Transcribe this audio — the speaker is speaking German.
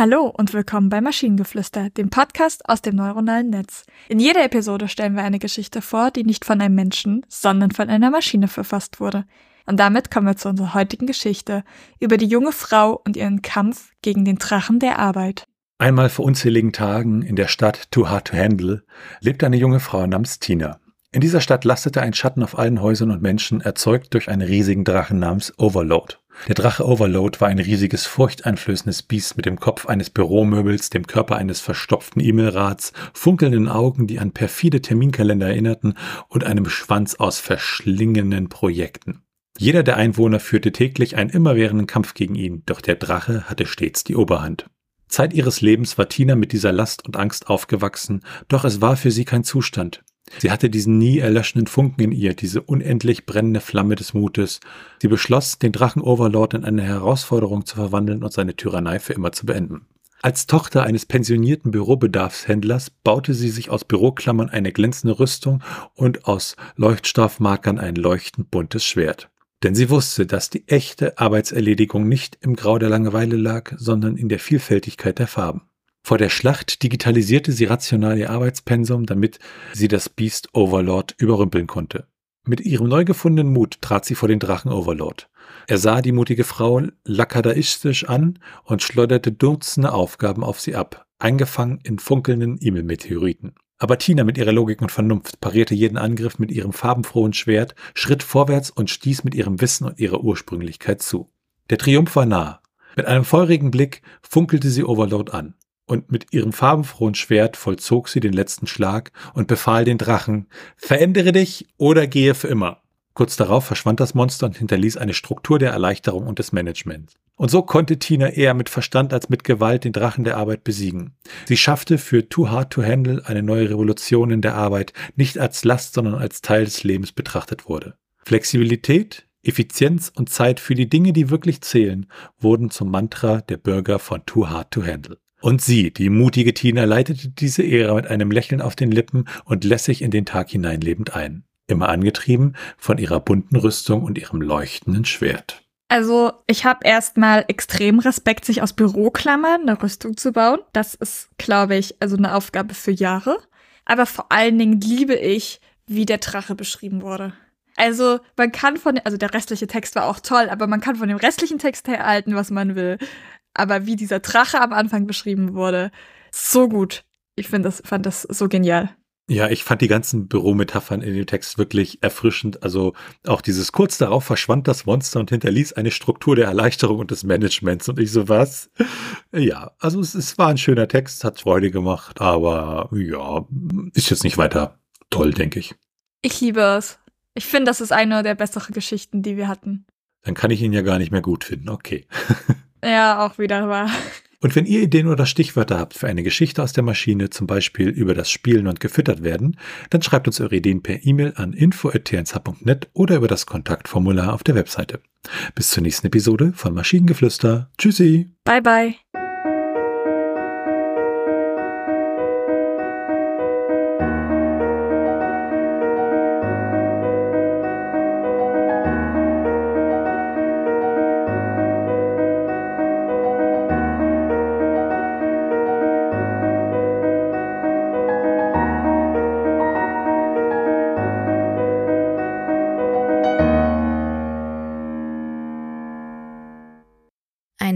Hallo und willkommen bei Maschinengeflüster, dem Podcast aus dem neuronalen Netz. In jeder Episode stellen wir eine Geschichte vor, die nicht von einem Menschen, sondern von einer Maschine verfasst wurde. Und damit kommen wir zu unserer heutigen Geschichte über die junge Frau und ihren Kampf gegen den Drachen der Arbeit. Einmal vor unzähligen Tagen in der Stadt Too Hard to Handle lebte eine junge Frau namens Tina. In dieser Stadt lastete ein Schatten auf allen Häusern und Menschen, erzeugt durch einen riesigen Drachen namens Overload. Der Drache Overload war ein riesiges, furchteinflößendes Biest mit dem Kopf eines Büromöbels, dem Körper eines verstopften E-Mail-Rads, funkelnden Augen, die an perfide Terminkalender erinnerten und einem Schwanz aus verschlingenden Projekten. Jeder der Einwohner führte täglich einen immerwährenden Kampf gegen ihn, doch der Drache hatte stets die Oberhand. Zeit ihres Lebens war Tina mit dieser Last und Angst aufgewachsen, doch es war für sie kein Zustand. Sie hatte diesen nie erlöschenden Funken in ihr, diese unendlich brennende Flamme des Mutes. Sie beschloss, den Drachen-Overlord in eine Herausforderung zu verwandeln und seine Tyrannei für immer zu beenden. Als Tochter eines pensionierten Bürobedarfshändlers baute sie sich aus Büroklammern eine glänzende Rüstung und aus Leuchtstoffmarkern ein leuchtend buntes Schwert. Denn sie wusste, dass die echte Arbeitserledigung nicht im Grau der Langeweile lag, sondern in der Vielfältigkeit der Farben. Vor der Schlacht digitalisierte sie rational ihr Arbeitspensum, damit sie das Beast Overlord überrümpeln konnte. Mit ihrem neu gefundenen Mut trat sie vor den Drachen Overlord. Er sah die mutige Frau lakadaistisch an und schleuderte dutzende Aufgaben auf sie ab, eingefangen in funkelnden E-Mail-Meteoriten. Aber Tina mit ihrer Logik und Vernunft parierte jeden Angriff mit ihrem farbenfrohen Schwert, schritt vorwärts und stieß mit ihrem Wissen und ihrer Ursprünglichkeit zu. Der Triumph war nah. Mit einem feurigen Blick funkelte sie Overlord an und mit ihrem farbenfrohen Schwert vollzog sie den letzten Schlag und befahl den Drachen, verändere dich oder gehe für immer. Kurz darauf verschwand das Monster und hinterließ eine Struktur der Erleichterung und des Managements. Und so konnte Tina eher mit Verstand als mit Gewalt den Drachen der Arbeit besiegen. Sie schaffte für Too Hard to Handle eine neue Revolution in der Arbeit, nicht als Last, sondern als Teil des Lebens betrachtet wurde. Flexibilität, Effizienz und Zeit für die Dinge, die wirklich zählen, wurden zum Mantra der Bürger von Too Hard to Handle. Und sie, die mutige Tina, leitete diese Ära mit einem Lächeln auf den Lippen und lässig in den Tag hineinlebend ein. Immer angetrieben von ihrer bunten Rüstung und ihrem leuchtenden Schwert. Also, ich habe erstmal extrem Respekt, sich aus Büroklammern eine Rüstung zu bauen. Das ist, glaube ich, also eine Aufgabe für Jahre. Aber vor allen Dingen liebe ich, wie der Drache beschrieben wurde. Also, man kann von, also der restliche Text war auch toll, aber man kann von dem restlichen Text herhalten, was man will aber wie dieser Drache am Anfang beschrieben wurde, so gut. Ich finde das, fand das so genial. Ja, ich fand die ganzen Bürometaphern in dem Text wirklich erfrischend. Also auch dieses kurz darauf verschwand das Monster und hinterließ eine Struktur der Erleichterung und des Managements. Und ich so, was? Ja, also es, es war ein schöner Text, hat Freude gemacht, aber ja, ist jetzt nicht weiter toll, denke ich. Ich liebe es. Ich finde, das ist eine der besseren Geschichten, die wir hatten. Dann kann ich ihn ja gar nicht mehr gut finden. Okay. Ja, auch wieder wahr. Und wenn ihr Ideen oder Stichwörter habt für eine Geschichte aus der Maschine, zum Beispiel über das Spielen und gefüttert werden, dann schreibt uns eure Ideen per E-Mail an info.tnsh.net oder über das Kontaktformular auf der Webseite. Bis zur nächsten Episode von Maschinengeflüster. Tschüssi. Bye bye.